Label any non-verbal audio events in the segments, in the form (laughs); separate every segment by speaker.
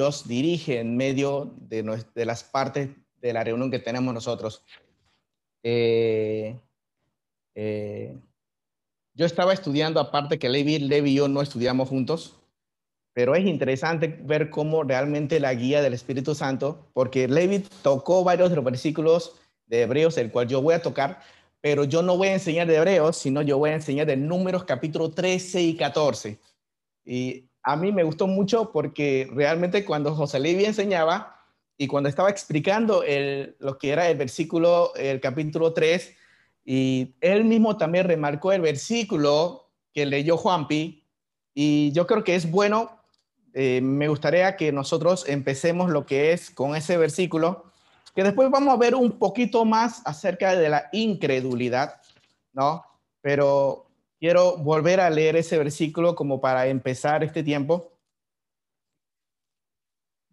Speaker 1: Dios dirige en medio de, de las partes de la reunión que tenemos nosotros. Eh, eh, yo estaba estudiando, aparte que Levi, Levi y yo no estudiamos juntos, pero es interesante ver cómo realmente la guía del Espíritu Santo, porque Levi tocó varios de los versículos de Hebreos, el cual yo voy a tocar, pero yo no voy a enseñar de Hebreos, sino yo voy a enseñar de Números capítulo 13 y 14. Y a mí me gustó mucho porque realmente cuando José Levi enseñaba y cuando estaba explicando el, lo que era el versículo, el capítulo 3, y él mismo también remarcó el versículo que leyó Juanpi, y yo creo que es bueno, eh, me gustaría que nosotros empecemos lo que es con ese versículo, que después vamos a ver un poquito más acerca de la incredulidad, ¿no? Pero quiero volver a leer ese versículo como para empezar este tiempo.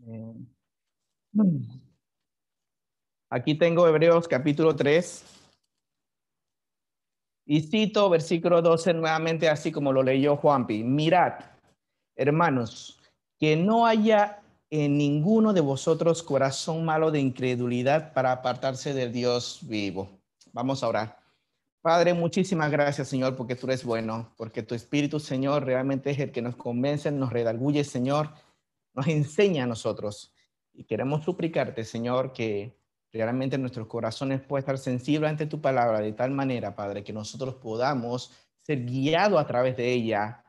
Speaker 1: Eh, aquí tengo Hebreos capítulo 3. Y cito versículo 12 nuevamente, así como lo leyó Juanpi. Mirad, hermanos, que no haya en ninguno de vosotros corazón malo de incredulidad para apartarse del Dios vivo. Vamos a orar. Padre, muchísimas gracias, Señor, porque tú eres bueno, porque tu Espíritu, Señor, realmente es el que nos convence, nos redarguye, Señor, nos enseña a nosotros. Y queremos suplicarte, Señor, que realmente nuestros corazones puedan estar sensibles ante tu palabra de tal manera, Padre, que nosotros podamos ser guiados a través de ella,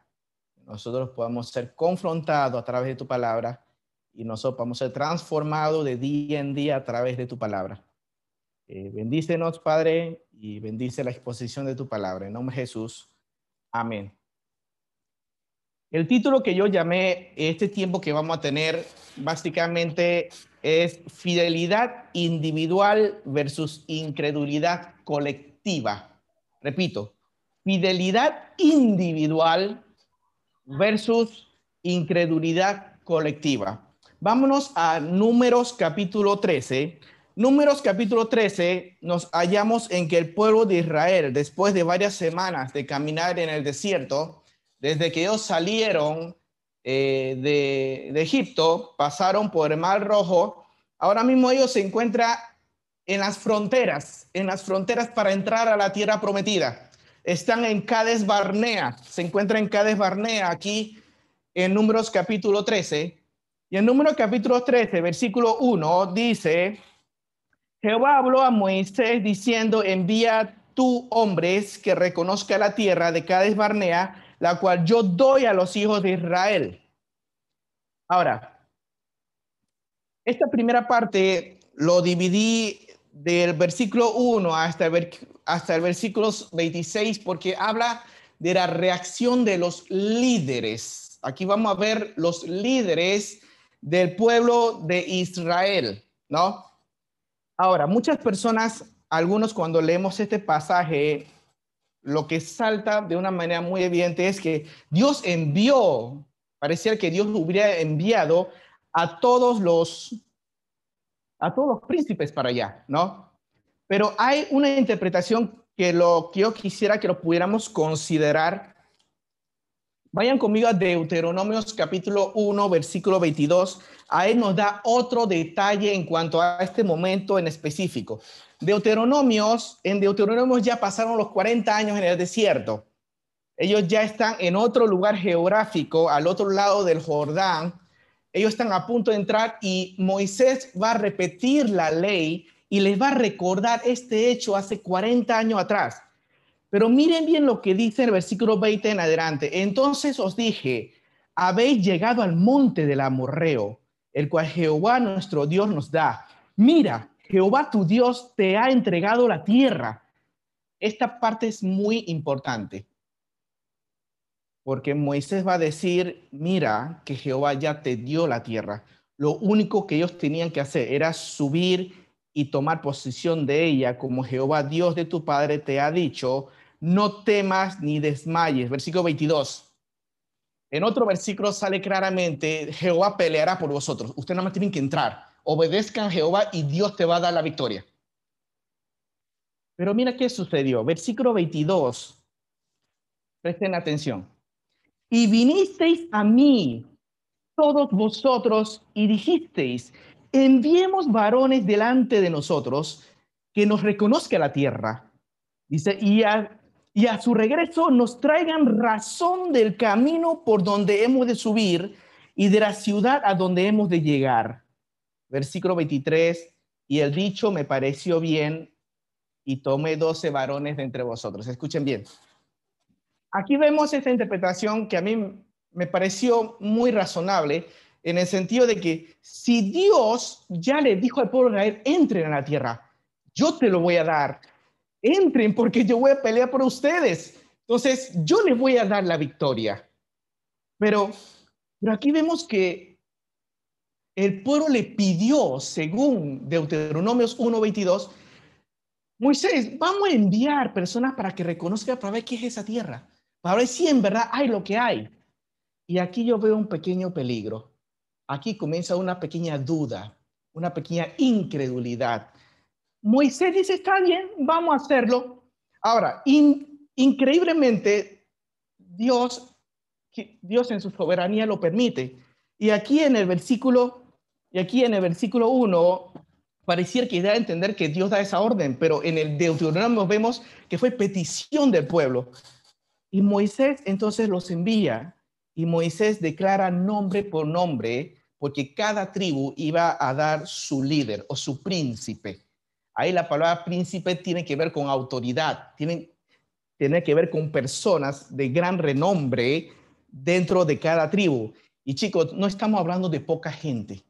Speaker 1: nosotros podamos ser confrontados a través de tu palabra y nosotros podamos ser transformados de día en día a través de tu palabra. Eh, bendícenos, Padre, y bendice la exposición de tu palabra. En nombre de Jesús. Amén. El título que yo llamé este tiempo que vamos a tener básicamente es fidelidad individual versus incredulidad colectiva. Repito, fidelidad individual versus incredulidad colectiva. Vámonos a Números capítulo 13. Números capítulo 13 nos hallamos en que el pueblo de Israel, después de varias semanas de caminar en el desierto, desde que ellos salieron eh, de, Egipto, pasaron por el Mar Rojo, ahora mismo ellos se encuentran en las fronteras, en las fronteras para entrar a la tierra prometida. Están en Cades Barnea, se encuentran en Cades Barnea, aquí en Números capítulo 13. Y en Números capítulo 13, versículo 1, dice, Jehová habló a Moisés diciendo, envía tú hombres que reconozca la tierra de Cades Barnea, la cual yo doy a los hijos de Israel. Ahora, esta primera parte lo dividí del versículo 1 hasta el, hasta el versículo 26 porque habla de la reacción de los líderes. Aquí vamos a ver los líderes del pueblo de Israel, ¿no? Ahora, muchas personas, algunos cuando leemos este pasaje, lo que salta de una manera muy evidente es que Dios envió, parecía que Dios hubiera enviado a todos los a todos los príncipes para allá, ¿no? Pero hay una interpretación que lo que yo quisiera que lo pudiéramos considerar. Vayan conmigo a Deuteronomios capítulo 1, versículo 22. Ahí nos da otro detalle en cuanto a este momento en específico. Deuteronomios, en Deuteronomios ya pasaron los 40 años en el desierto. Ellos ya están en otro lugar geográfico, al otro lado del Jordán. Ellos están a punto de entrar y Moisés va a repetir la ley y les va a recordar este hecho hace 40 años atrás. Pero miren bien lo que dice el versículo 20 en adelante. Entonces os dije, habéis llegado al monte del Amorreo, el cual Jehová nuestro Dios nos da. Mira, Jehová tu Dios te ha entregado la tierra. Esta parte es muy importante. Porque Moisés va a decir, mira que Jehová ya te dio la tierra. Lo único que ellos tenían que hacer era subir y tomar posesión de ella, como Jehová Dios de tu Padre te ha dicho, no temas ni desmayes. Versículo 22. En otro versículo sale claramente, Jehová peleará por vosotros. Ustedes nada más tienen que entrar obedezcan a Jehová y Dios te va a dar la victoria. Pero mira qué sucedió. Versículo 22. Presten atención. Y vinisteis a mí todos vosotros y dijisteis, enviemos varones delante de nosotros que nos reconozca la tierra. Dice, y a, y a su regreso nos traigan razón del camino por donde hemos de subir y de la ciudad a donde hemos de llegar. Versículo 23, y el dicho me pareció bien y tomé doce varones de entre vosotros. Escuchen bien. Aquí vemos esta interpretación que a mí me pareció muy razonable en el sentido de que si Dios ya le dijo al pueblo de Israel, entren a la tierra, yo te lo voy a dar, entren porque yo voy a pelear por ustedes. Entonces, yo les voy a dar la victoria. Pero, pero aquí vemos que el pueblo le pidió, según Deuteronomios 1.22, Moisés, vamos a enviar personas para que reconozcan, para ver qué es esa tierra, para ver si en verdad hay lo que hay. Y aquí yo veo un pequeño peligro. Aquí comienza una pequeña duda, una pequeña incredulidad. Moisés dice, está bien, vamos a hacerlo. Ahora, increíblemente, Dios, Dios en su soberanía lo permite. Y aquí en el versículo, y aquí en el versículo 1, pareciera que da a entender que Dios da esa orden, pero en el Deuteronomio vemos que fue petición del pueblo. Y Moisés entonces los envía y Moisés declara nombre por nombre porque cada tribu iba a dar su líder o su príncipe. Ahí la palabra príncipe tiene que ver con autoridad, tiene, tiene que ver con personas de gran renombre dentro de cada tribu. Y chicos, no estamos hablando de poca gente.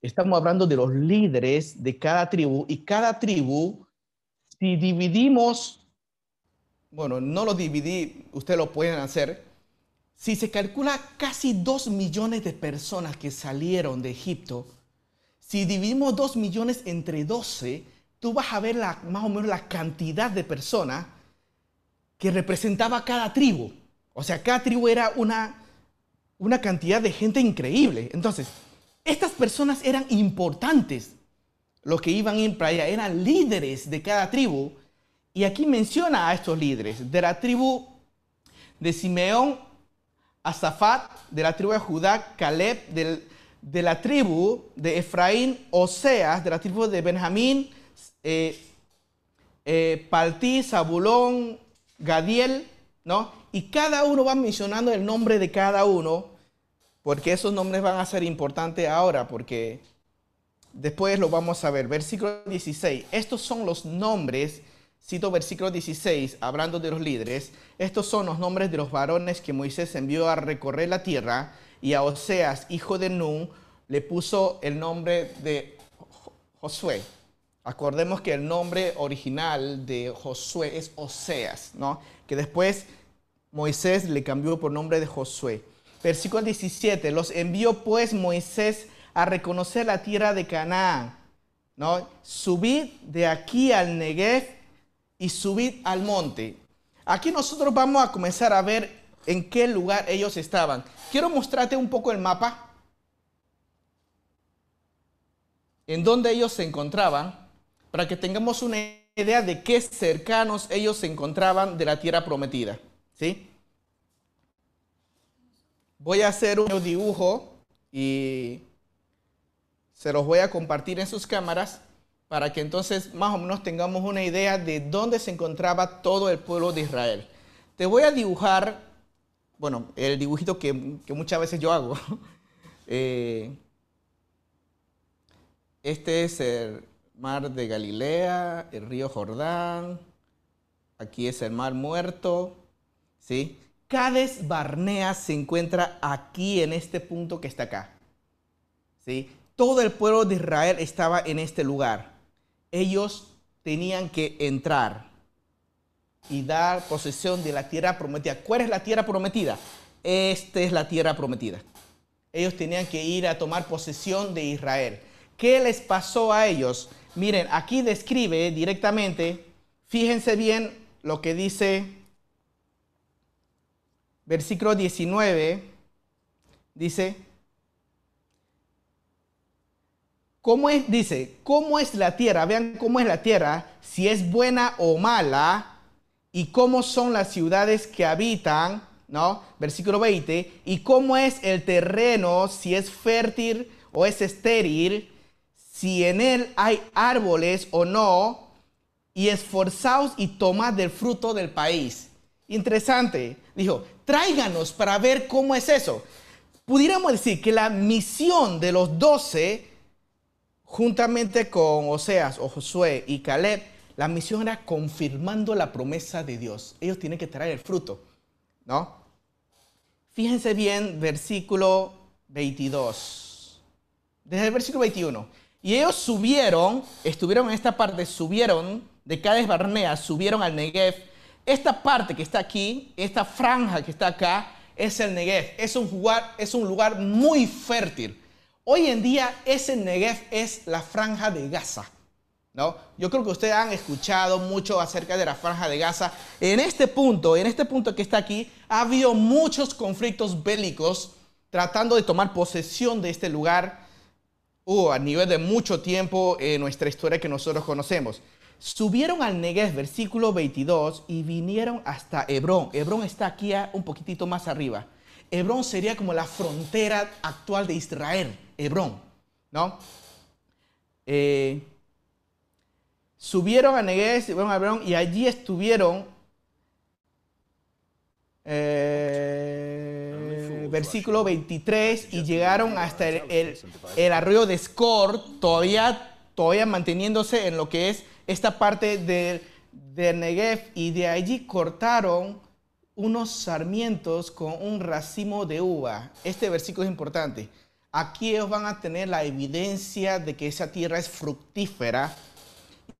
Speaker 1: Estamos hablando de los líderes de cada tribu y cada tribu, si dividimos, bueno, no lo dividí, ustedes lo pueden hacer, si se calcula casi dos millones de personas que salieron de Egipto, si dividimos dos millones entre doce, tú vas a ver la, más o menos la cantidad de personas que representaba cada tribu. O sea, cada tribu era una, una cantidad de gente increíble. Entonces, estas personas eran importantes. Los que iban a ir para allá eran líderes de cada tribu. Y aquí menciona a estos líderes. De la tribu de Simeón, Azafat, de la tribu de Judá, Caleb, de la tribu de Efraín, Oseas, de la tribu de Benjamín, eh, eh, Paltí, Zabulón, Gadiel, ¿no? Y cada uno va mencionando el nombre de cada uno porque esos nombres van a ser importantes ahora, porque después lo vamos a ver. Versículo 16. Estos son los nombres, cito versículo 16, hablando de los líderes. Estos son los nombres de los varones que Moisés envió a recorrer la tierra y a Oseas, hijo de Nun, le puso el nombre de Josué. Acordemos que el nombre original de Josué es Oseas, ¿no? Que después Moisés le cambió por nombre de Josué. Versículo 17, los envió pues Moisés a reconocer la tierra de Canaán. ¿no? Subid de aquí al Negev y subid al monte. Aquí nosotros vamos a comenzar a ver en qué lugar ellos estaban. Quiero mostrarte un poco el mapa. En dónde ellos se encontraban, para que tengamos una idea de qué cercanos ellos se encontraban de la tierra prometida. ¿Sí? voy a hacer un dibujo y se los voy a compartir en sus cámaras para que entonces más o menos tengamos una idea de dónde se encontraba todo el pueblo de Israel. Te voy a dibujar, bueno, el dibujito que, muchas veces yo hago. (laughs) Eh, este es el mar de Galilea, el río Jordán, aquí es el mar muerto, ¿sí? Cades Barnea se encuentra aquí en este punto que está acá. ¿Sí? Todo el pueblo de Israel estaba en este lugar. Ellos tenían que entrar y dar posesión de la tierra prometida. ¿Cuál es la tierra prometida? Esta es la tierra prometida. Ellos tenían que ir a tomar posesión de Israel. ¿Qué les pasó a ellos? Miren, aquí describe directamente, fíjense bien lo que dice versículo 19, dice, ¿cómo es? Dice, ¿cómo es la tierra? Vean cómo es la tierra, si es buena o mala, y cómo son las ciudades que habitan, ¿no? Versículo 20. ¿Y cómo es el terreno, si es fértil o es estéril? Si en él hay árboles o no. Y esforzaos y tomad del fruto del país. Interesante. Dijo, tráiganos para ver cómo es eso. Pudiéramos decir que la misión de los doce, juntamente con Oseas o Josué y Caleb, la misión era confirmando la promesa de Dios. Ellos tienen que traer el fruto, ¿no? Fíjense bien, versículo 22. Desde el versículo 21. Y ellos subieron, estuvieron en esta parte, subieron de Cades Barnea, subieron al Negev. Esta parte que está aquí, esta franja que está acá, es el Negev. Es un lugar, es un lugar muy fértil. Hoy en día ese Negev es la franja de Gaza. ¿no? Yo creo que ustedes han escuchado mucho acerca de la franja de Gaza. En este punto, en este punto que está aquí, ha habido muchos conflictos bélicos tratando de tomar posesión de este lugar uh, a nivel de mucho tiempo en nuestra historia que nosotros conocemos. Subieron al Negev, versículo 22, y vinieron hasta Hebrón. Hebrón está aquí un poquitito más arriba. Hebrón sería como la frontera actual de Israel, Hebrón, ¿no? Eh, subieron a Negev, Hebrón y allí estuvieron, eh, versículo 23, y llegaron hasta el, arroyo de Skor, todavía, todavía manteniéndose en lo que es esta parte de, de Negev, y de allí cortaron unos sarmientos con un racimo de uva. Este versículo es importante. Aquí ellos van a tener la evidencia de que esa tierra es fructífera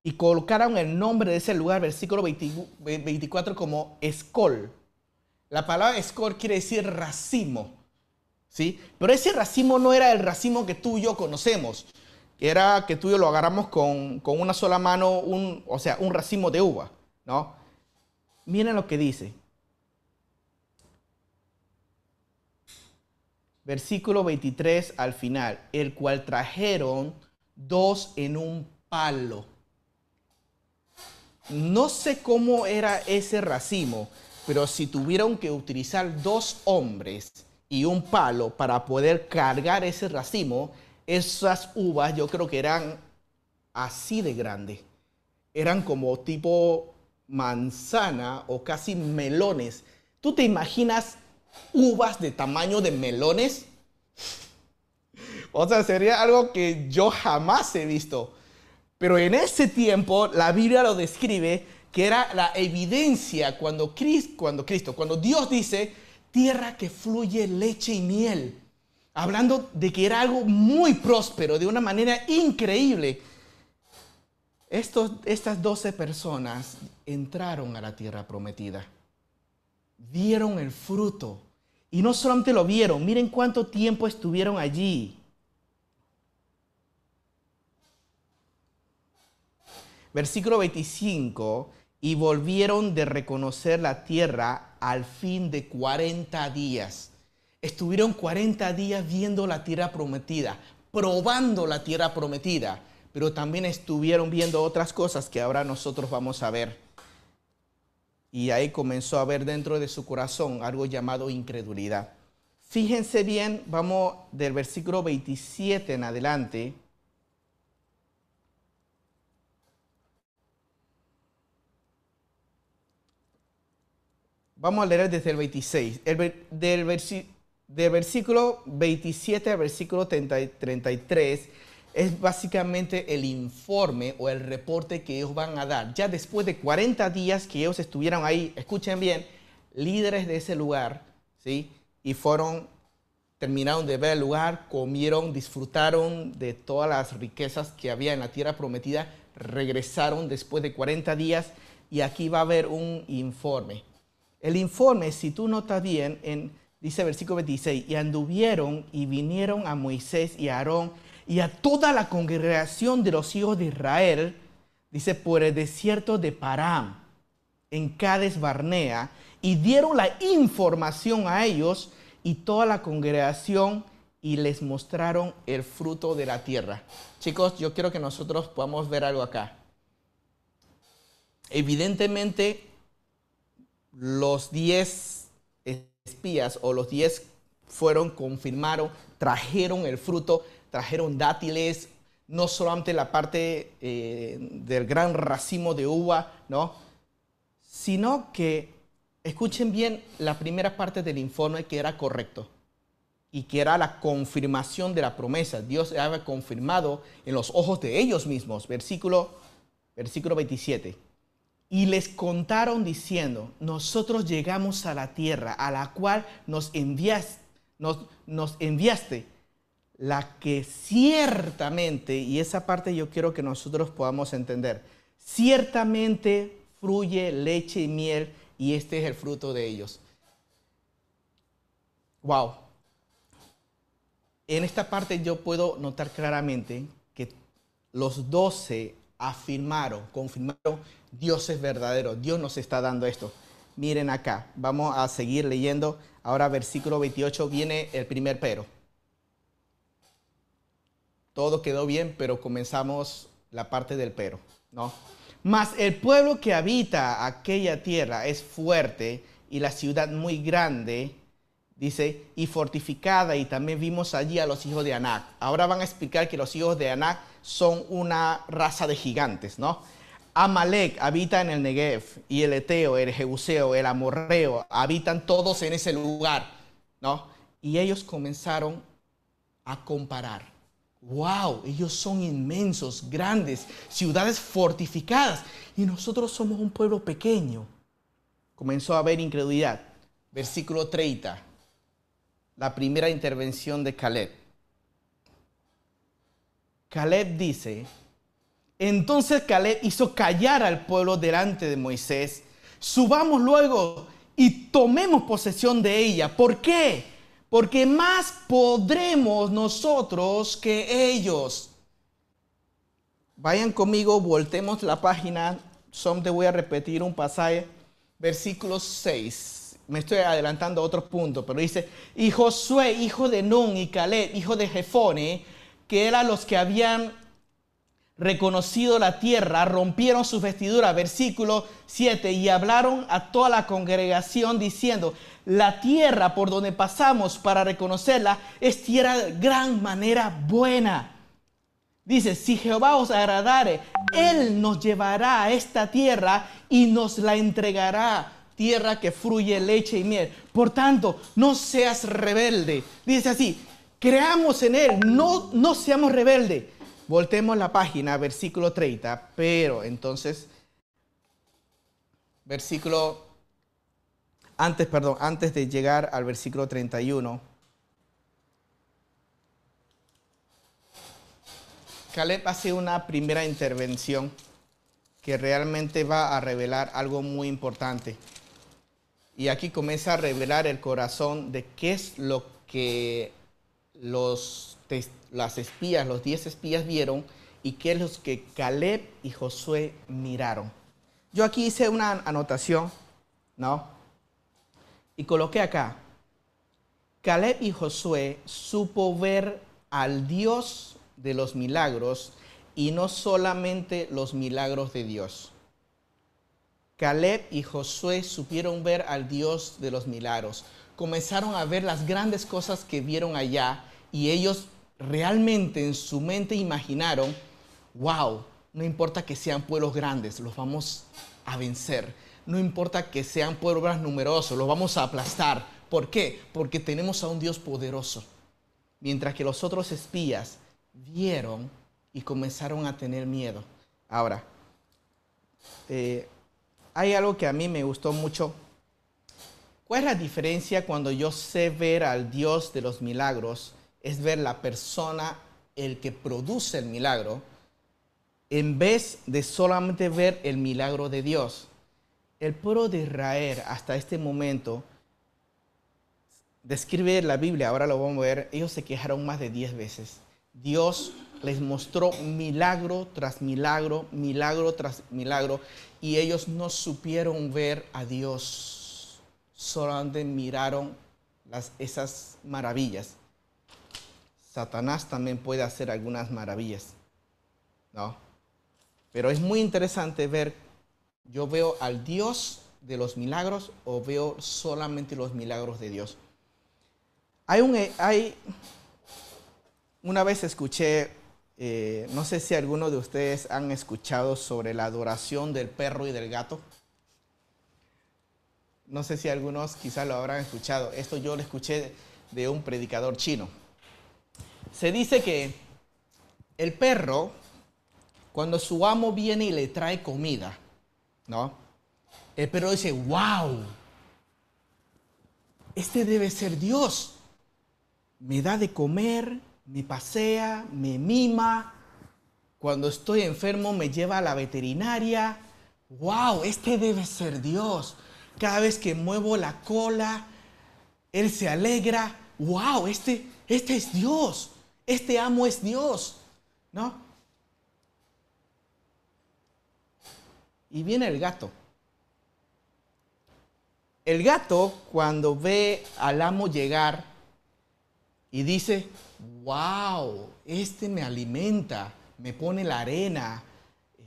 Speaker 1: y colocaron el nombre de ese lugar, versículo 24, como Escol. La palabra Escol quiere decir racimo, ¿sí? Pero ese racimo no era el racimo que tú y yo conocemos, era que tú y yo lo agarramos con, con una sola mano, un, o sea, un racimo de uva, ¿no? Miren lo que dice. Versículo 23 al final, el cual trajeron dos en un palo no sé cómo era ese racimo, pero si tuvieron que utilizar dos hombres y un palo para poder cargar ese racimo, esas uvas yo creo que eran así de grande. Eran como tipo manzana o casi melones. ¿Tú te imaginas uvas de tamaño de melones? O sea, sería algo que yo jamás he visto. Pero en ese tiempo la Biblia lo describe que era la evidencia cuando, Cristo, cuando Dios dice, tierra que fluye leche y miel. Hablando de que era algo muy próspero, de una manera increíble. Estos, estas doce personas entraron a la tierra prometida. Vieron el fruto. Y no solamente lo vieron, miren cuánto tiempo estuvieron allí. Versículo 25, y volvieron de reconocer la tierra al fin de 40 días. Estuvieron 40 días viendo la tierra prometida, probando la tierra prometida, pero también estuvieron viendo otras cosas que ahora nosotros vamos a ver. Y ahí comenzó a ver dentro de su corazón algo llamado incredulidad. Fíjense bien, vamos del versículo 27 en adelante. Vamos a leer desde el 26. del, versículo 27 al versículo 33 es básicamente el informe o el reporte que ellos van a dar. Ya después de 40 días que ellos estuvieron ahí, escuchen bien, líderes de ese lugar, ¿sí? Y fueron, terminaron de ver el lugar, comieron, disfrutaron de todas las riquezas que había en la tierra prometida, regresaron después de 40 días y aquí va a haber un informe. El informe, si tú notas bien, en, dice versículo 26, y anduvieron y vinieron a Moisés y a Aarón y a toda la congregación de los hijos de Israel, dice, por el desierto de Param, en Cades Barnea, y dieron la información a ellos y toda la congregación y les mostraron el fruto de la tierra. Chicos, yo quiero que nosotros podamos ver algo acá. Evidentemente, los diez espías o los diez fueron, confirmaron, trajeron el fruto, trajeron dátiles, no solamente la parte eh, del gran racimo de uva, ¿no? Sino que, escuchen bien la primera parte del informe que era correcto y que era la confirmación de la promesa. Dios había confirmado en los ojos de ellos mismos. Versículo, versículo 27. Y les contaron diciendo, nosotros llegamos a la tierra a la cual nos enviaste, la que ciertamente, y esa parte yo quiero que nosotros podamos entender, ciertamente fluye leche y miel y este es el fruto de ellos. Wow, en esta parte yo puedo notar claramente que los doce afirmaron, confirmaron, Dios es verdadero, Dios nos está dando esto. Miren acá, vamos a seguir leyendo. Ahora versículo 28 viene el primer pero. Todo quedó bien, pero comenzamos la parte del pero, ¿no? Mas el pueblo que habita aquella tierra es fuerte y la ciudad muy grande dice, y fortificada, y también vimos allí a los hijos de Anac. Ahora van a explicar que los hijos de Anac son una raza de gigantes, ¿no? Amalek habita en el Negev, y el Eteo, el Jebuseo, el Amorreo, habitan todos en ese lugar, ¿no? Y ellos comenzaron a comparar. ¡Wow! Ellos son inmensos, grandes, ciudades fortificadas, y nosotros somos un pueblo pequeño. Comenzó a haber incredulidad. Versículo 30 la primera intervención de Caleb. Caleb dice, entonces Caleb hizo callar al pueblo delante de Moisés, subamos luego y tomemos posesión de ella. ¿Por qué? Porque más podremos nosotros que ellos. Vayan conmigo, voltemos la página. Te voy a repetir un pasaje, versículo 6 me estoy adelantando a otros puntos, pero dice, y Josué, hijo de Nun, y Caleb, hijo de Jefone, que eran los que habían reconocido la tierra, rompieron sus vestiduras, versículo 7, y hablaron a toda la congregación diciendo, la tierra por donde pasamos para reconocerla es tierra de gran manera buena. Dice, si Jehová os agradare, Él nos llevará a esta tierra y nos la entregará tierra que fluye leche y miel. Por tanto, no seas rebelde. Dice así, creamos en Él, no, no seamos rebeldes. Voltemos la página, versículo 30, pero entonces, versículo, antes, perdón, antes de llegar al versículo 31, Caleb hace una primera intervención que realmente va a revelar algo muy importante. Y aquí comienza a revelar el corazón de qué es lo que los, las espías, los diez espías vieron y qué es lo que Caleb y Josué miraron. Yo aquí hice una anotación, ¿no? Y coloqué acá. Caleb y Josué supo ver al Dios de los milagros y no solamente los milagros de Dios. Caleb y Josué supieron ver al Dios de los milagros. Comenzaron a ver las grandes cosas que vieron allá y ellos realmente en su mente imaginaron, wow, no importa que sean pueblos grandes, los vamos a vencer. No importa que sean pueblos numerosos, los vamos a aplastar. ¿Por qué? Porque tenemos a un Dios poderoso. Mientras que los otros espías vieron y comenzaron a tener miedo. Ahora, eh, hay algo que a mí me gustó mucho. ¿Cuál es la diferencia cuando yo sé ver al Dios de los milagros? Es ver la persona, el que produce el milagro, en vez de solamente ver el milagro de Dios. El pueblo de Israel hasta este momento describe la Biblia, ahora lo vamos a ver, ellos se quejaron más de 10 veces. Dios les mostró milagro tras milagro, milagro tras milagro, y ellos no supieron ver a Dios, solamente miraron las, esas maravillas. Satanás también puede hacer algunas maravillas, ¿no? Pero es muy interesante ver, yo veo al Dios de los milagros o veo solamente los milagros de Dios? Hay un, hay, una vez escuché, eh, no sé si alguno de ustedes han escuchado sobre la adoración del perro y del gato. No sé si algunos quizás lo habrán escuchado. Esto yo lo escuché de un predicador chino. Se dice que el perro, cuando su amo viene y le trae comida, ¿no? El perro dice, wow, este debe ser Dios. Me da de comer, me pasea, me mima. Cuando estoy enfermo me lleva a la veterinaria. Wow, este debe ser Dios. Cada vez que muevo la cola, Él se alegra. Wow, este, este es Dios. Este amo es Dios. ¿No? Y viene el gato. El gato cuando ve al amo llegar y dice, wow, este me alimenta, me pone la arena, eh,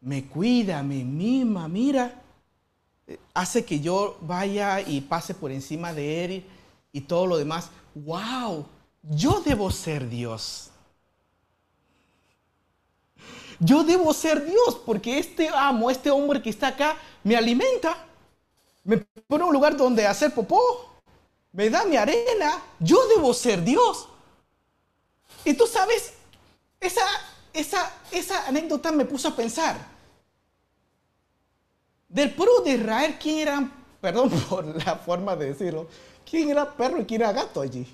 Speaker 1: me cuida, me mima, mira, eh, hace que yo vaya y pase por encima de él y todo lo demás. Wow, yo debo ser Dios. Yo debo ser Dios porque este amo, este hombre que está acá, me alimenta, me pone un lugar donde hacer popó, me da mi arena. Yo debo ser Dios. Y tú sabes, esa, esa, esa anécdota me puso a pensar. Del pueblo de Israel, ¿quién era, perdón (laughs) por la forma de decirlo, quién era perro y quién era gato allí?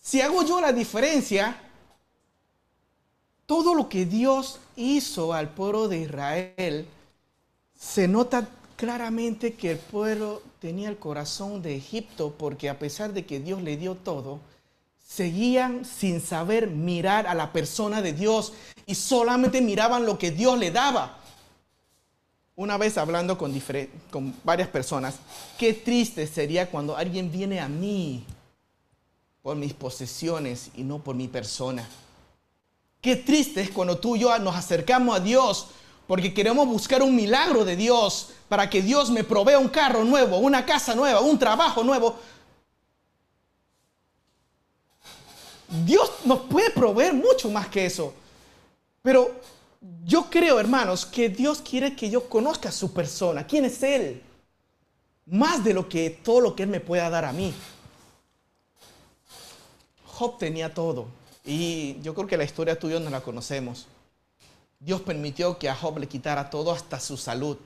Speaker 1: Si hago yo la diferencia, todo lo que Dios hizo al pueblo de Israel, se nota claramente que el pueblo tenía el corazón de Egipto porque a pesar de que Dios le dio todo, seguían sin saber mirar a la persona de Dios y solamente miraban lo que Dios le daba. Una vez hablando con, con varias personas, qué triste sería cuando alguien viene a mí por mis posesiones y no por mi persona. Qué triste es cuando tú y yo nos acercamos a Dios porque queremos buscar un milagro de Dios para que Dios me provea un carro nuevo, una casa nueva, un trabajo nuevo. Dios nos puede proveer mucho más que eso. Pero yo creo, hermanos, que Dios quiere que yo conozca a su persona. ¿Quién es Él? Más de lo que todo lo que Él me pueda dar a mí. Job tenía todo. Y yo creo que la historia tuya no la conocemos. Dios permitió que a Job le quitara todo hasta su salud.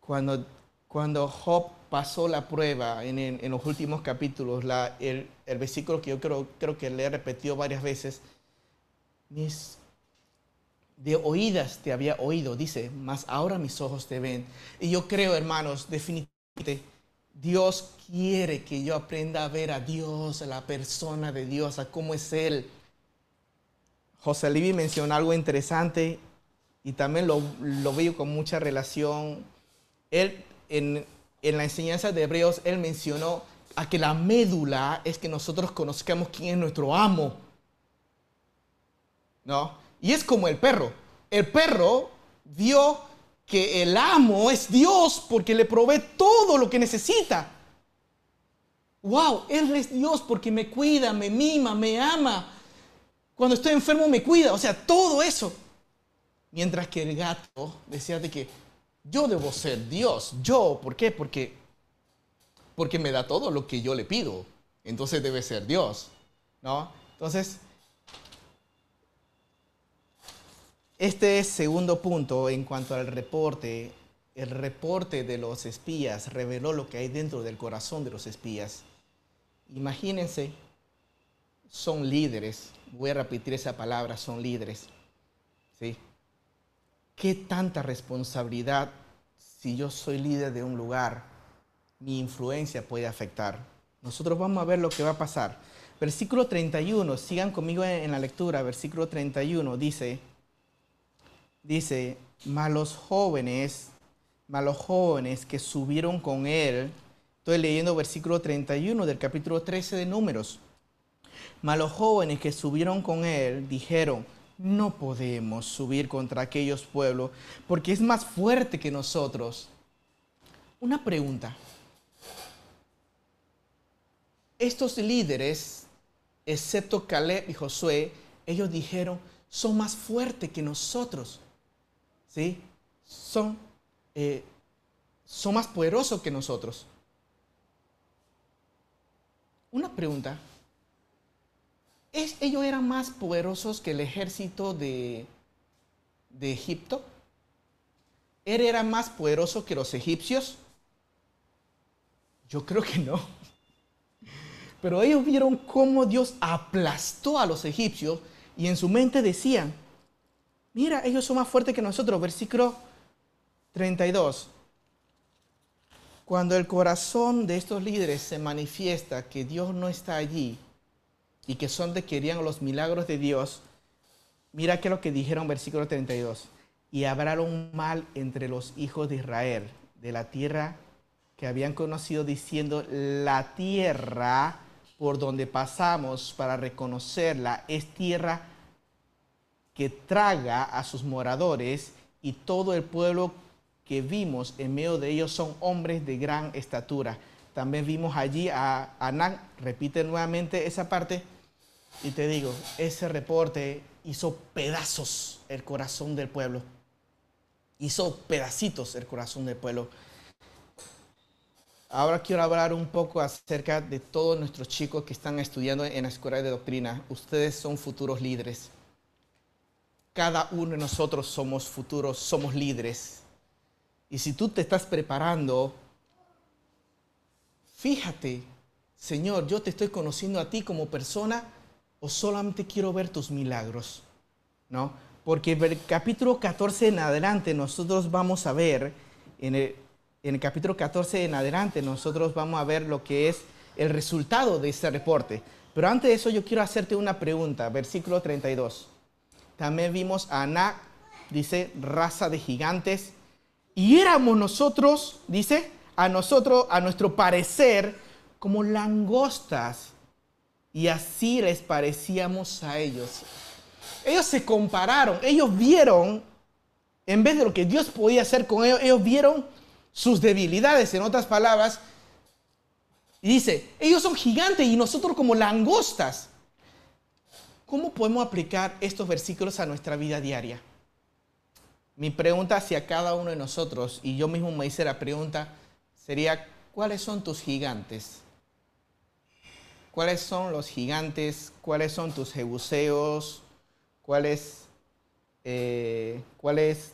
Speaker 1: Cuando, cuando Job pasó la prueba en, los últimos capítulos, el, versículo que yo creo, creo que le he repetido varias veces, mis, de oídas te había oído, dice, mas ahora mis ojos te ven. Y yo creo, hermanos, definitivamente Dios quiere que yo aprenda a ver a Dios, a la persona de Dios, a cómo es Él. José Levi menciona algo interesante y también lo, veo con mucha relación. Él, en, en la enseñanza de Hebreos, él mencionó a que la médula es que nosotros conozcamos quién es nuestro amo. ¿No? Y es como el perro. El perro vio que el amo es Dios porque le provee todo lo que necesita. Wow, Él es Dios porque me cuida, me mima, me ama. Cuando estoy enfermo me cuida, o sea, todo eso. Mientras que el gato decía de que yo debo ser Dios, yo, ¿por qué? Porque porque me da todo lo que yo le pido. Entonces debe ser Dios, ¿no? Entonces, Este segundo punto en cuanto al reporte. El reporte de los espías reveló lo que hay dentro del corazón de los espías. Imagínense, son líderes. Voy a repetir esa palabra, son líderes. ¿Sí? ¿Qué tanta responsabilidad si yo soy líder de un lugar, mi influencia puede afectar? Nosotros vamos a ver lo que va a pasar. Versículo 31, sigan conmigo en la lectura. Versículo 31 dice, dice, malos jóvenes, malos jóvenes que subieron con él. Estoy leyendo versículo 31 del capítulo 13 de Números. Malos jóvenes que subieron con él dijeron, no podemos subir contra aquellos pueblos porque es más fuerte que nosotros. Una pregunta. Estos líderes, excepto Caleb y Josué, ellos dijeron, son más fuertes que nosotros. ¿Sí? Son, eh, son más poderosos que nosotros. Una pregunta ellos eran más poderosos que el ejército de, de Egipto. ¿Él era más poderoso que los egipcios? Yo creo que no. Pero ellos vieron cómo Dios aplastó a los egipcios y en su mente decían, mira, ellos son más fuertes que nosotros. Versículo 32. Cuando el corazón de estos líderes se manifiesta que Dios no está allí, y que son de que querían los milagros de Dios, mira que lo que dijeron versículo 32. Y hablaron mal entre los hijos de Israel de la tierra que habían conocido diciendo, la tierra por donde pasamos para reconocerla es tierra que traga a sus moradores y todo el pueblo que vimos en medio de ellos son hombres de gran estatura. También vimos allí a Anán, repite nuevamente esa parte, y te digo, ese reporte hizo pedazos el corazón del pueblo. Hizo pedacitos el corazón del pueblo. Ahora quiero hablar un poco acerca de todos nuestros chicos que están estudiando en la escuela de doctrina. Ustedes son futuros líderes. Cada uno de nosotros somos futuros, somos líderes. Y si tú te estás preparando, fíjate, Señor, yo te estoy conociendo a ti como persona o solamente quiero ver tus milagros? ¿No? Porque el capítulo 14 en adelante nosotros vamos a ver, en el, capítulo 14 en adelante nosotros vamos a ver lo que es el resultado de este reporte. Pero antes de eso yo quiero hacerte una pregunta, versículo 32. También vimos a Anak, dice, raza de gigantes, y éramos nosotros, dice, a nosotros, a nuestro parecer, como langostas y así les parecíamos a ellos. Ellos se compararon, ellos vieron, en vez de lo que Dios podía hacer con ellos, ellos vieron sus debilidades, en otras palabras. Y dice, ellos son gigantes y nosotros como langostas. ¿Cómo podemos aplicar estos versículos a nuestra vida diaria? Mi pregunta hacia cada uno de nosotros, y yo mismo me hice la pregunta, sería, ¿cuáles son tus gigantes? ¿Cuáles son los gigantes? ¿Cuáles son tus jebuseos? ¿Cuáles? Eh, ¿Cuáles?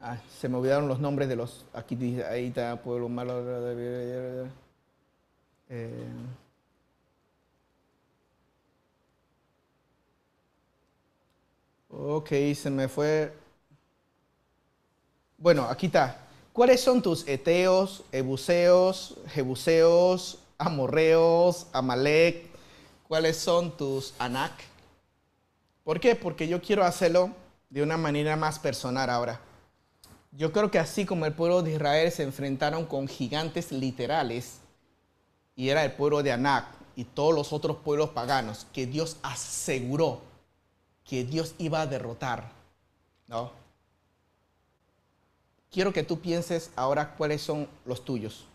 Speaker 1: Ah, se me olvidaron los nombres de los. Aquí dice, ahí está Pueblo Malo. Eh, ok, se me fue. Bueno, aquí está. ¿Cuáles son tus eteos, ebuseos, jebuseos, amorreos, Amalek, cuáles son tus anak. ¿Por qué? Porque yo quiero hacerlo de una manera más personal ahora. Yo creo que así como el pueblo de Israel se enfrentaron con gigantes literales, y era el pueblo de Anak y todos los otros pueblos paganos, que Dios aseguró que Dios iba a derrotar, ¿no? Quiero que tú pienses ahora cuáles son los tuyos.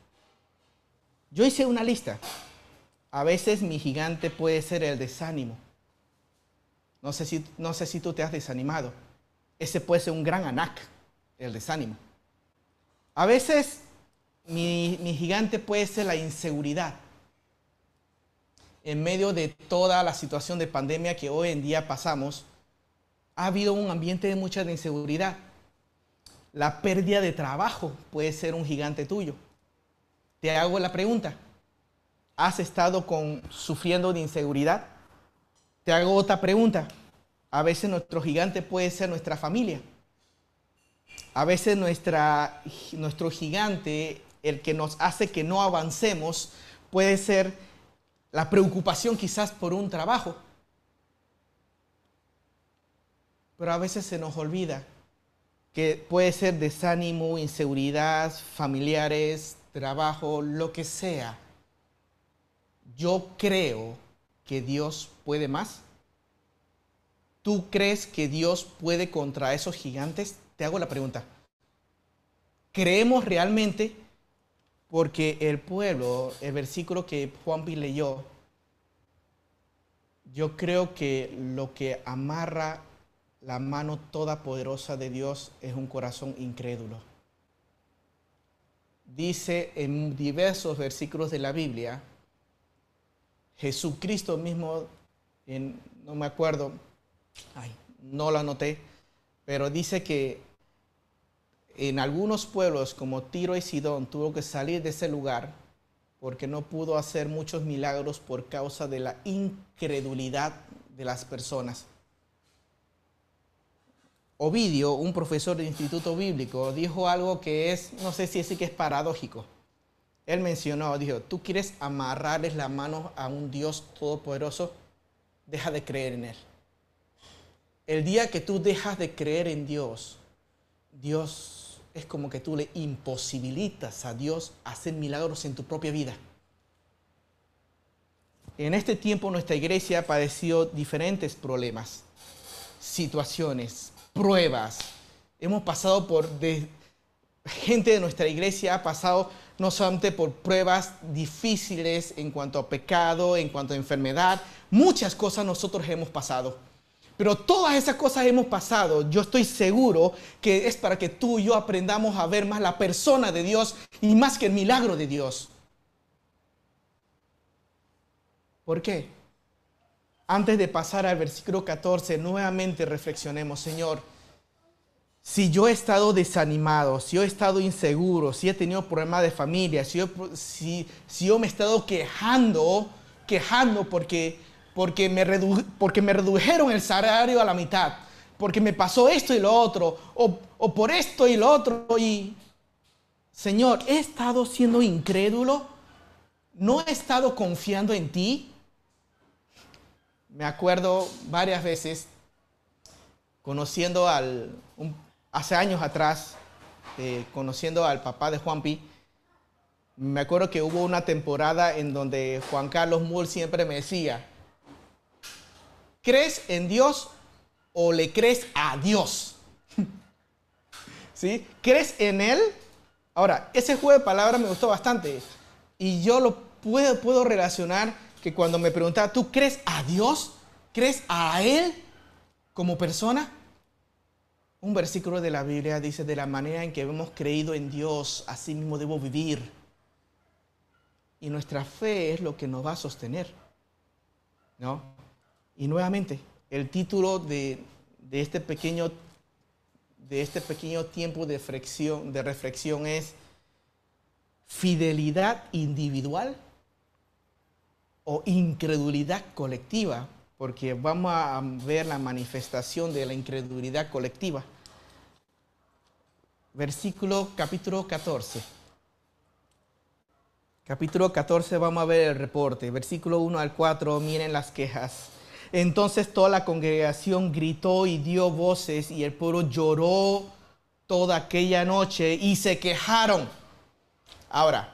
Speaker 1: Yo hice una lista. A veces mi gigante puede ser el desánimo. No sé si, no sé si tú te has desanimado. Ese puede ser un gran anac, el desánimo. A veces mi, mi gigante puede ser la inseguridad. En medio de toda la situación de pandemia que hoy en día pasamos, ha habido un ambiente de mucha inseguridad. La pérdida de trabajo puede ser un gigante tuyo. Te hago la pregunta. ¿Has estado con, sufriendo de inseguridad? Te hago otra pregunta. A veces nuestro gigante puede ser nuestra familia. A veces nuestro gigante, el que nos hace que no avancemos, puede ser la preocupación quizás por un trabajo. Pero a veces se nos olvida que puede ser desánimo, inseguridad, familiares, trabajo, lo que sea, yo creo que Dios puede más. ¿Tú crees que Dios puede contra esos gigantes? Te hago la pregunta. ¿Creemos realmente? Porque el pueblo, el versículo que Juan B. leyó, yo creo que lo que amarra la mano todopoderosa de Dios es un corazón incrédulo. Dice en diversos versículos de la Biblia, Jesucristo mismo, en, no me acuerdo, no lo anoté, pero dice que en algunos pueblos como Tiro y Sidón tuvo que salir de ese lugar porque no pudo hacer muchos milagros por causa de la incredulidad de las personas. Ovidio, un profesor de instituto bíblico, dijo algo que es, no sé si es que es paradójico. Él mencionó, dijo, tú quieres amarrarles la mano a un Dios todopoderoso, deja de creer en Él. El día que tú dejas de creer en Dios, Dios es como que tú le imposibilitas a Dios hacer milagros en tu propia vida. En este tiempo nuestra iglesia ha padecido diferentes problemas, situaciones, pruebas. Hemos pasado por, gente de nuestra iglesia ha pasado no solamente por pruebas difíciles en cuanto a pecado, en cuanto a enfermedad, muchas cosas nosotros hemos pasado. Pero todas esas cosas hemos pasado, yo estoy seguro que es para que tú y yo aprendamos a ver más la persona de Dios y más que el milagro de Dios. ¿Por qué? Antes de pasar al versículo 14, nuevamente reflexionemos, Señor, si yo he estado desanimado, si yo he estado inseguro, si he tenido problemas de familia, si yo, si, yo me he estado quejando, quejando porque, porque, me porque me redujeron el salario a la mitad, porque me pasó esto y lo otro, o, o por esto y lo otro, y Señor, he estado siendo incrédulo, no he estado confiando en ti. Me acuerdo varias veces conociendo al, hace años atrás, eh, conociendo al papá de Juan Pi, me acuerdo que hubo una temporada en donde Juan Carlos Mull siempre me decía, ¿crees en Dios o le crees a Dios? (laughs) ¿Sí? ¿Crees en Él? Ahora, ese juego de palabras me gustó bastante y yo lo puedo, puedo relacionar que cuando me preguntaba, ¿tú crees a Dios? ¿Crees a Él como persona? Un versículo de la Biblia dice, de la manera en que hemos creído en Dios, así mismo debo vivir. Y nuestra fe es lo que nos va a sostener. ¿No? Y nuevamente, el título de, este, pequeño, de este pequeño tiempo de reflexión, de reflexión es fidelidad individual o incredulidad colectiva, porque vamos a ver la manifestación de la incredulidad colectiva versículo capítulo 14. Capítulo 14 vamos a ver el reporte. Versículo 1 al 4, miren las quejas. Entonces toda la congregación gritó y dio voces y el pueblo lloró toda aquella noche y se quejaron. Ahora,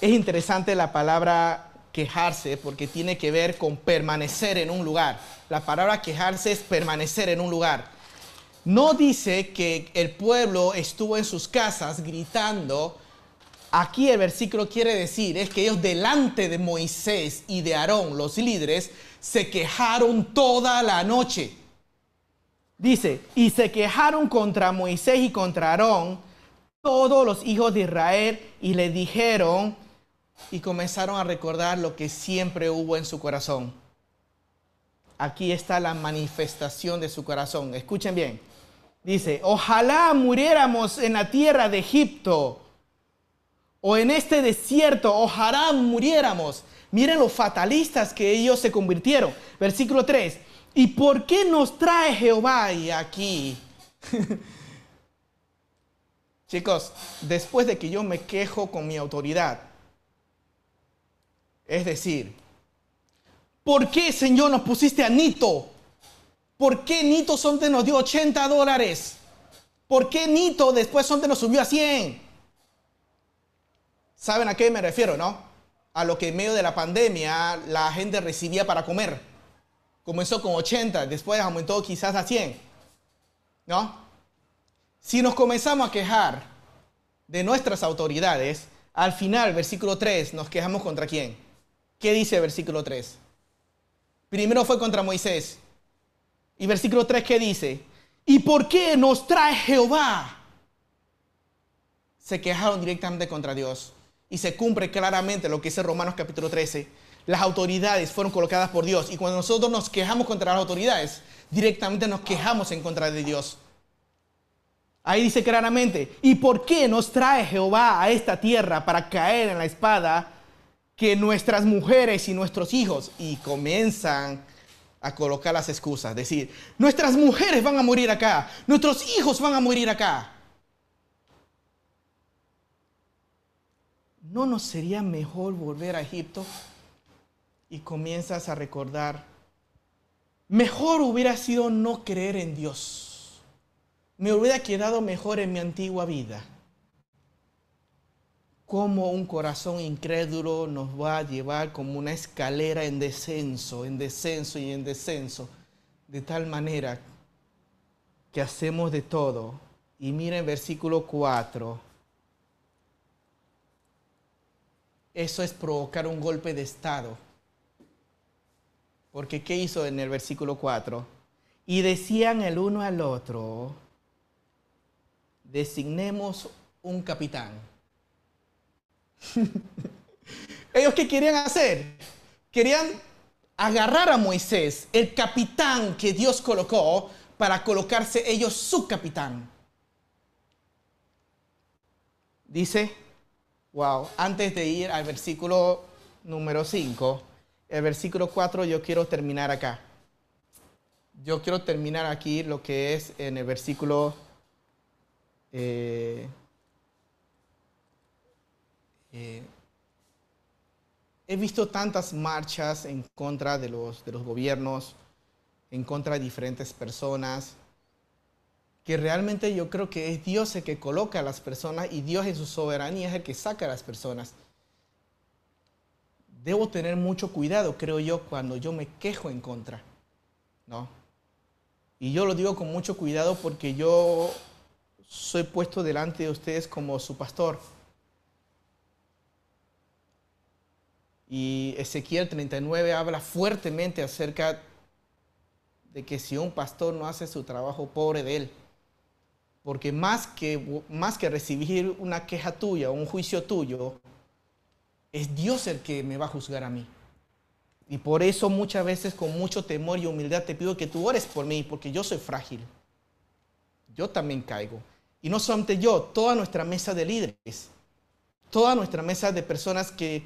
Speaker 1: es interesante la palabra quejarse porque tiene que ver con permanecer en un lugar. La palabra quejarse es permanecer en un lugar. No dice que el pueblo estuvo en sus casas gritando. Aquí el versículo quiere decir es que ellos delante de Moisés y de Aarón, los líderes, se quejaron toda la noche. Dice, y se quejaron contra Moisés y contra Aarón todos los hijos de Israel y le dijeron y comenzaron a recordar lo que siempre hubo en su corazón. Aquí está la manifestación de su corazón. Escuchen bien. Dice, ojalá muriéramos en la tierra de Egipto o en este desierto, ojalá muriéramos. Miren los fatalistas que ellos se convirtieron. Versículo 3. ¿Y por qué nos trae Jehová aquí? (laughs) Chicos, después de que yo me quejo con mi autoridad, es decir, ¿por qué Señor nos pusiste a Nito? ¿Por qué Nito Sonte nos dio 80 dólares? ¿Por qué Nito después Sonte nos subió a 100? ¿Saben a qué me refiero, no? A lo que en medio de la pandemia la gente recibía para comer. comenzó con 80, después aumentó quizás a 100. ¿No? Si nos comenzamos a quejar de nuestras autoridades, al final, versículo 3, nos quejamos contra quién. ¿Qué dice el versículo 3? Primero fue contra Moisés. Y versículo 3, ¿qué dice? ¿Y por qué nos trae Jehová? Se quejaron directamente contra Dios. Y se cumple claramente lo que dice Romanos capítulo 13. Las autoridades fueron colocadas por Dios. Y cuando nosotros nos quejamos contra las autoridades, directamente nos quejamos en contra de Dios. Ahí dice claramente, ¿y por qué nos trae Jehová a esta tierra para caer en la espada que nuestras mujeres y nuestros hijos? Y comienzan a colocar las excusas, decir, nuestras mujeres van a morir acá, nuestros hijos van a morir acá. ¿No nos sería mejor volver a Egipto? Y comienzas a recordar, mejor hubiera sido no creer en Dios. Me hubiera quedado mejor en mi antigua vida. Cómo un corazón incrédulo nos va a llevar como una escalera en descenso, en descenso y en descenso, de tal manera que hacemos de todo. Y miren versículo 4 eso es provocar un golpe de Estado. Porque ¿qué hizo en el versículo 4? Y decían el uno al otro, designemos un capitán. (laughs) ¿Ellos qué querían hacer? Querían agarrar a Moisés, el capitán que Dios colocó, para colocarse ellos su capitán. Dice, Wow, antes de ir al versículo número 5, el versículo 4 yo quiero terminar acá. Yo quiero terminar aquí lo que es en el versículo... Eh, eh, he visto tantas marchas en contra de los, de los gobiernos, en contra de diferentes personas, que realmente yo creo que es Dios el que coloca a las personas y Dios en su soberanía es el que saca a las personas. Debo tener mucho cuidado, creo yo, cuando yo me quejo en contra. ¿No? Y yo lo digo con mucho cuidado porque yo soy puesto delante de ustedes como su pastor. Y Ezequiel 39 habla fuertemente acerca de que si un pastor no hace su trabajo, pobre de él. Porque más que, más que recibir una queja tuya o un juicio tuyo, es Dios el que me va a juzgar a mí. Y por eso muchas veces con mucho temor y humildad te pido que tú ores por mí, porque yo soy frágil. Yo también caigo. Y no solamente yo, toda nuestra mesa de líderes, toda nuestra mesa de personas que,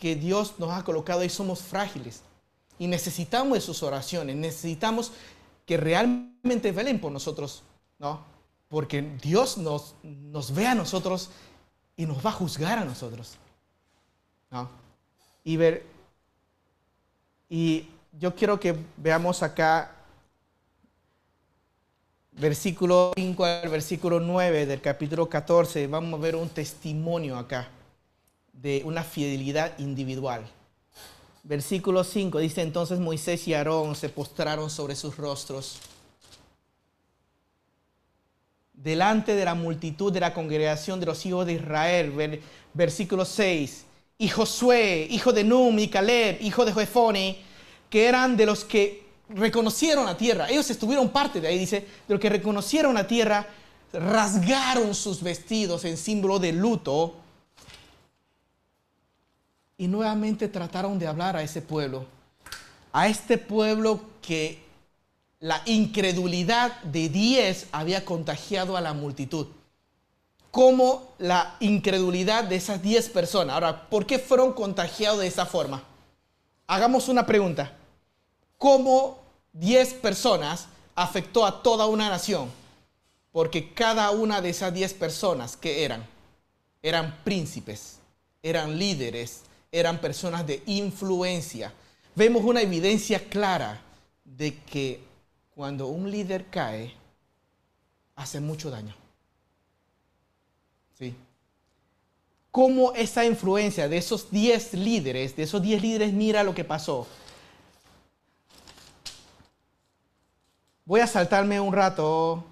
Speaker 1: que Dios nos ha colocado ahí somos frágiles. Y necesitamos de sus oraciones, necesitamos que realmente velen por nosotros, ¿no? Porque Dios nos, nos ve a nosotros y nos va a juzgar a nosotros. Y, ver, y yo quiero que veamos acá versículo 5 al versículo 9 del capítulo 14. Vamos a ver un testimonio acá de una fidelidad individual. Versículo 5 dice entonces Moisés y Aarón se postraron sobre sus rostros delante de la multitud de la congregación de los hijos de Israel. Versículo 6. Y Josué, hijo de Num, y Caleb, hijo de Jefone, que eran de los que reconocieron la tierra. Ellos estuvieron parte de ahí, dice, de los que reconocieron la tierra, rasgaron sus vestidos en símbolo de luto y nuevamente trataron de hablar a ese pueblo, a este pueblo que la incredulidad de diez había contagiado a la multitud. Como la incredulidad de esas diez personas. Ahora, ¿por qué fueron contagiados de esa forma? Hagamos una pregunta. ¿Cómo diez personas afectó a toda una nación? Porque cada una de esas diez personas, ¿qué eran? Eran príncipes, eran líderes, eran personas de influencia. Vemos una evidencia clara de que cuando un líder cae, hace mucho daño. ¿Sí? Cómo esa influencia de esos 10 líderes, de esos 10 líderes, mira lo que pasó. Voy a saltarme un rato.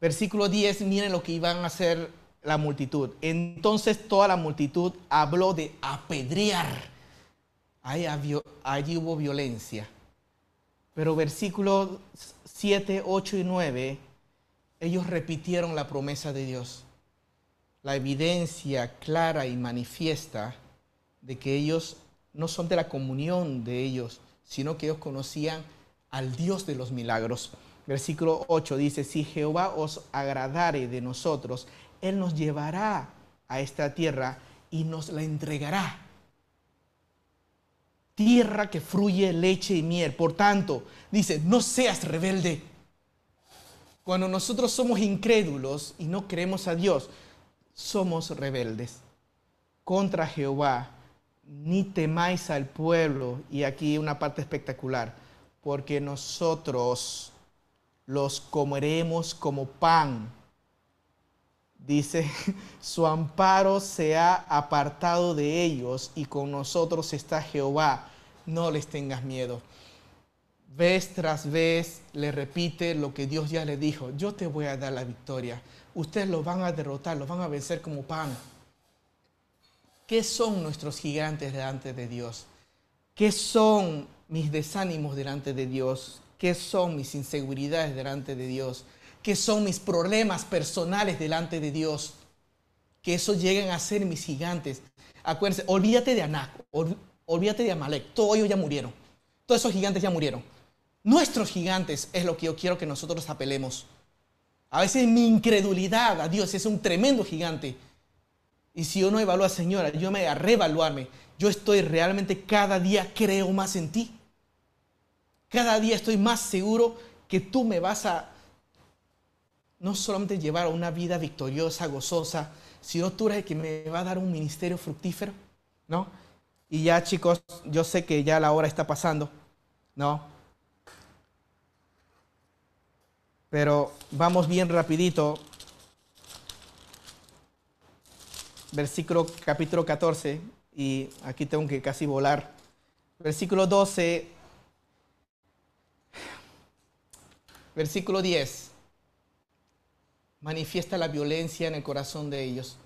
Speaker 1: Versículo 10, miren lo que iban a hacer la multitud. Entonces toda la multitud habló de apedrear. Allí, hubo violencia. Pero versículos 7, 8 y 9, ellos repitieron la promesa de Dios. La evidencia clara y manifiesta de que ellos no son de la comunión de ellos, sino que ellos conocían al Dios de los milagros. Versículo 8 dice, si Jehová os agradare de nosotros, Él nos llevará a esta tierra y nos la entregará. Tierra que fluye leche y miel. Por tanto, dice, no seas rebelde. Cuando nosotros somos incrédulos y no creemos a Dios, somos rebeldes contra Jehová. Ni temáis al pueblo. Y aquí una parte espectacular porque nosotros los comeremos como pan. Dice, (laughs) su amparo se ha apartado de ellos y con nosotros está Jehová. No les tengas miedo. Vez tras vez le repite lo que Dios ya le dijo. Yo te voy a dar la victoria. Ustedes los van a derrotar, los van a vencer como pan. ¿Qué son nuestros gigantes delante de Dios? ¿Qué son mis desánimos delante de Dios? ¿Qué son mis inseguridades delante de Dios? ¿Qué son mis problemas personales delante de Dios? Que eso lleguen a ser mis gigantes. Acuérdense, olvídate de Anac, olvídate de Amalek, todos ellos ya murieron. Todos esos gigantes ya murieron. Nuestros gigantes es lo que yo quiero que nosotros apelemos. A veces mi incredulidad a Dios es un tremendo gigante. Y si yo no evalúo Señora, yo me a reevaluarme. Yo estoy realmente cada día creo más en ti. Cada día estoy más seguro que tú me vas a no solamente llevar una vida victoriosa, gozosa, sino tú eres que me va a dar un ministerio fructífero, ¿no? Y ya chicos, yo sé que ya la hora está pasando, ¿no? Pero vamos bien rapidito. Versículo capítulo 14, y aquí tengo que casi volar. Versículo 12 Versículo 10. Manifiesta la violencia en el corazón de ellos.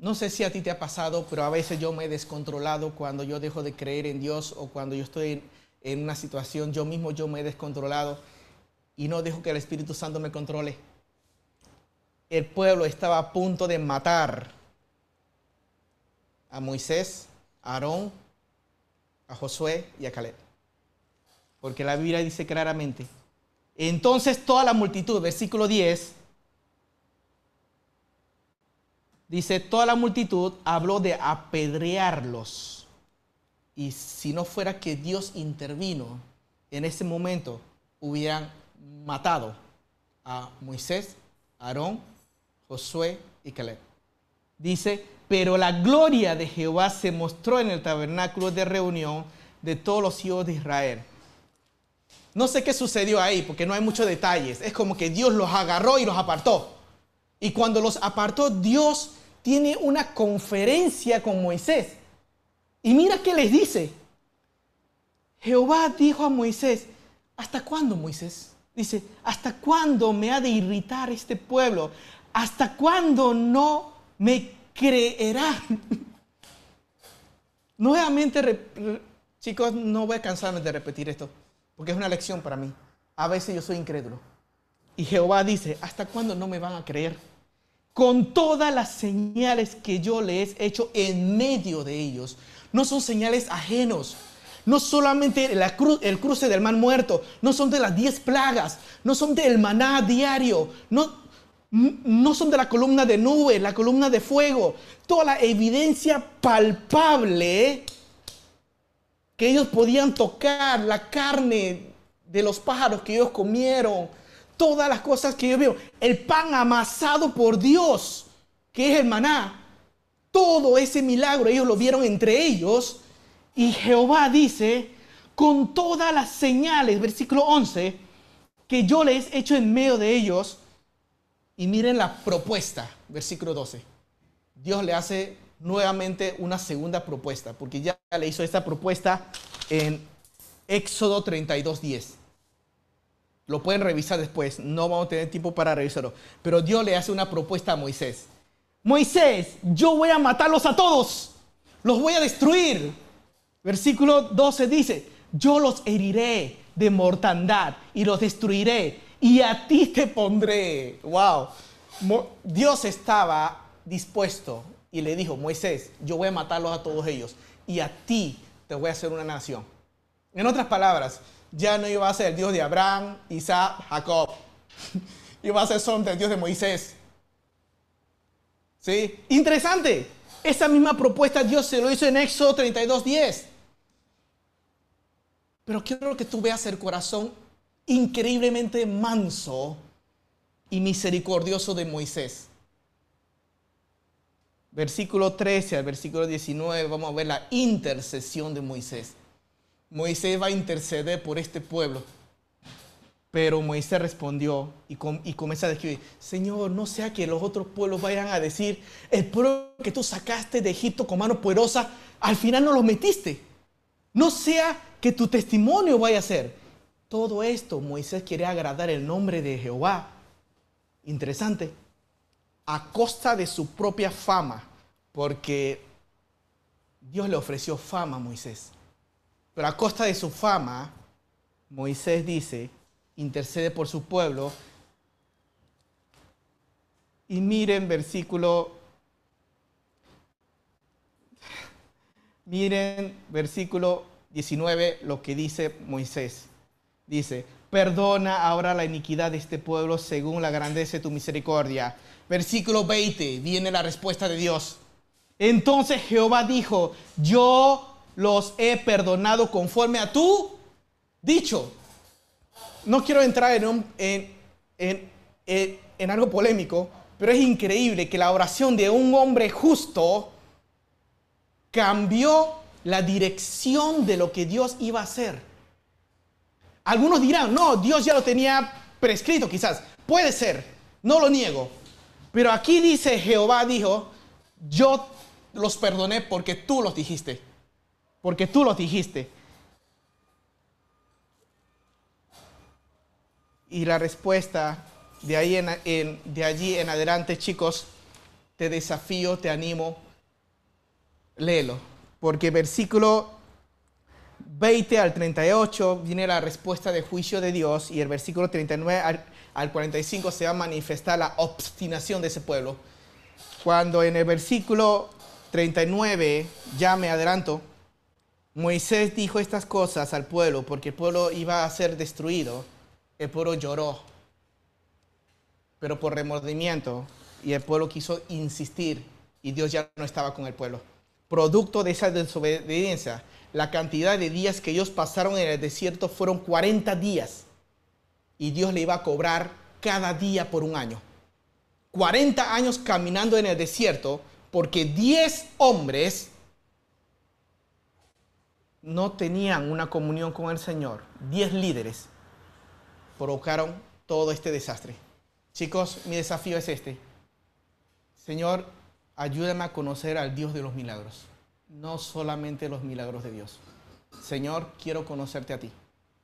Speaker 1: No sé si a ti te ha pasado, pero a veces yo me he descontrolado cuando yo dejo de creer en Dios o cuando yo estoy en, una situación, yo mismo yo me he descontrolado y no dejo que el Espíritu Santo me controle. El pueblo estaba a punto de matar a Moisés, a Aarón, a Josué y a Caleb. Porque la Biblia dice claramente, entonces toda la multitud, versículo 10, dice, toda la multitud habló de apedrearlos. Y si no fuera que Dios intervino en ese momento, hubieran matado a Moisés, Aarón, Josué y Caleb. Dice, pero la gloria de Jehová se mostró en el tabernáculo de reunión de todos los hijos de Israel no sé qué sucedió ahí, porque no hay muchos detalles. Es como que Dios los agarró y los apartó. Y cuando los apartó, Dios tiene una conferencia con Moisés. Y mira qué les dice. Jehová dijo a Moisés, ¿hasta cuándo Moisés? Dice, ¿hasta cuándo me ha de irritar este pueblo? ¿Hasta cuándo no me creerán? (laughs) Nuevamente, chicos, no voy a cansarme de repetir esto porque es una lección para mí. A veces yo soy incrédulo. Y Jehová dice, ¿hasta cuándo no me van a creer? Con todas las señales que yo les he hecho en medio de ellos. No son señales ajenos. No solamente el cruce del mar muerto, no son de las diez plagas, no son del maná diario, no, no son de la columna de nube, la columna de fuego. Toda la evidencia palpable que ellos podían tocar la carne de los pájaros que ellos comieron, todas las cosas que ellos vieron, el pan amasado por Dios, que es el maná, todo ese milagro ellos lo vieron entre ellos. Y Jehová dice, con todas las señales, versículo 11, que yo les he hecho en medio de ellos, y miren la propuesta, versículo 12. Dios le hace nuevamente una segunda propuesta, porque ya le hizo esta propuesta en Éxodo 32.10. Lo pueden revisar después, no vamos a tener tiempo para revisarlo. Pero Dios le hace una propuesta a Moisés. Moisés, yo voy a matarlos a todos. Los voy a destruir. Versículo 12 dice, yo los heriré de mortandad y los destruiré y a ti te pondré. Wow. Dios estaba dispuesto y le dijo, Moisés, yo voy a matarlos a todos ellos y a ti te voy a hacer una nación. En otras palabras, ya no iba a ser el Dios de Abraham, Isaac, Jacob. (laughs) iba a ser solo el Dios de Moisés. ¿Sí? Interesante. Esa misma propuesta Dios se lo hizo en Éxodo 32, 10. Pero quiero que tú veas el corazón increíblemente manso y misericordioso de Moisés. Versículo 13 al versículo 19 vamos a ver la intercesión de Moisés. Moisés va a interceder por este pueblo. Pero Moisés respondió y, y comienza a decir, Señor, no sea que los otros pueblos vayan a decir, el pueblo que tú sacaste de Egipto con mano poderosa, al final no lo metiste. No sea que tu testimonio vaya a ser. Todo esto Moisés quiere agradar el nombre de Jehová. Interesante. A costa de su propia fama, porque Dios le ofreció fama a Moisés. Pero a costa de su fama, Moisés dice, intercede por su pueblo. Y miren versículo, miren versículo 19 lo que dice Moisés. Dice, perdona ahora la iniquidad de este pueblo según la grandeza de tu misericordia. Versículo 20, viene la respuesta de Dios. Entonces Jehová dijo, yo los he perdonado conforme a tu dicho. No quiero entrar en, en, algo polémico, pero es increíble que la oración de un hombre justo cambió la dirección de lo que Dios iba a hacer. Algunos dirán, no, Dios ya lo tenía prescrito quizás. Puede ser, no lo niego. Pero aquí dice Jehová dijo, yo los perdoné porque tú los dijiste porque tú lo dijiste. Y la respuesta de allí en adelante, chicos, te desafío, te animo, léelo. Porque versículo 20 al 38 viene la respuesta de juicio de Dios y el versículo 39 al, al 45 se va a manifestar la obstinación de ese pueblo. Cuando en el versículo 39, ya me adelanto, Moisés dijo estas cosas al pueblo porque el pueblo iba a ser destruido. El pueblo lloró, pero por remordimiento, y el pueblo quiso insistir y Dios ya no estaba con el pueblo. Producto de esa desobediencia, la cantidad de días que ellos pasaron en el desierto fueron 40 días y Dios le iba a cobrar cada día por un año. 40 años caminando en el desierto porque 10 hombres no tenían una comunión con el Señor, diez líderes provocaron todo este desastre. Chicos, mi desafío es este. Señor, ayúdame a conocer al Dios de los milagros, no solamente los milagros de Dios. Señor, quiero conocerte a ti.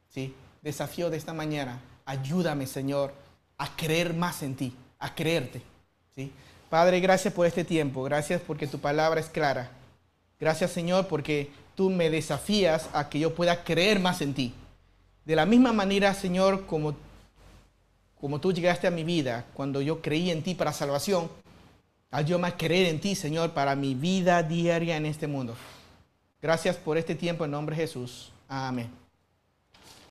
Speaker 1: ¿Sí? Desafío de esta mañana, ayúdame, Señor, a creer más en ti, a creerte. ¿Sí? Padre, gracias por este tiempo, gracias porque tu palabra es clara. Gracias, Señor, porque tú me desafías a que yo pueda creer más en ti. De la misma manera, Señor, como, como tú llegaste a mi vida cuando yo creí en ti para salvación, ayúdame a creer en ti, Señor, para mi vida diaria en este mundo. Gracias por este tiempo en nombre de Jesús. Amén.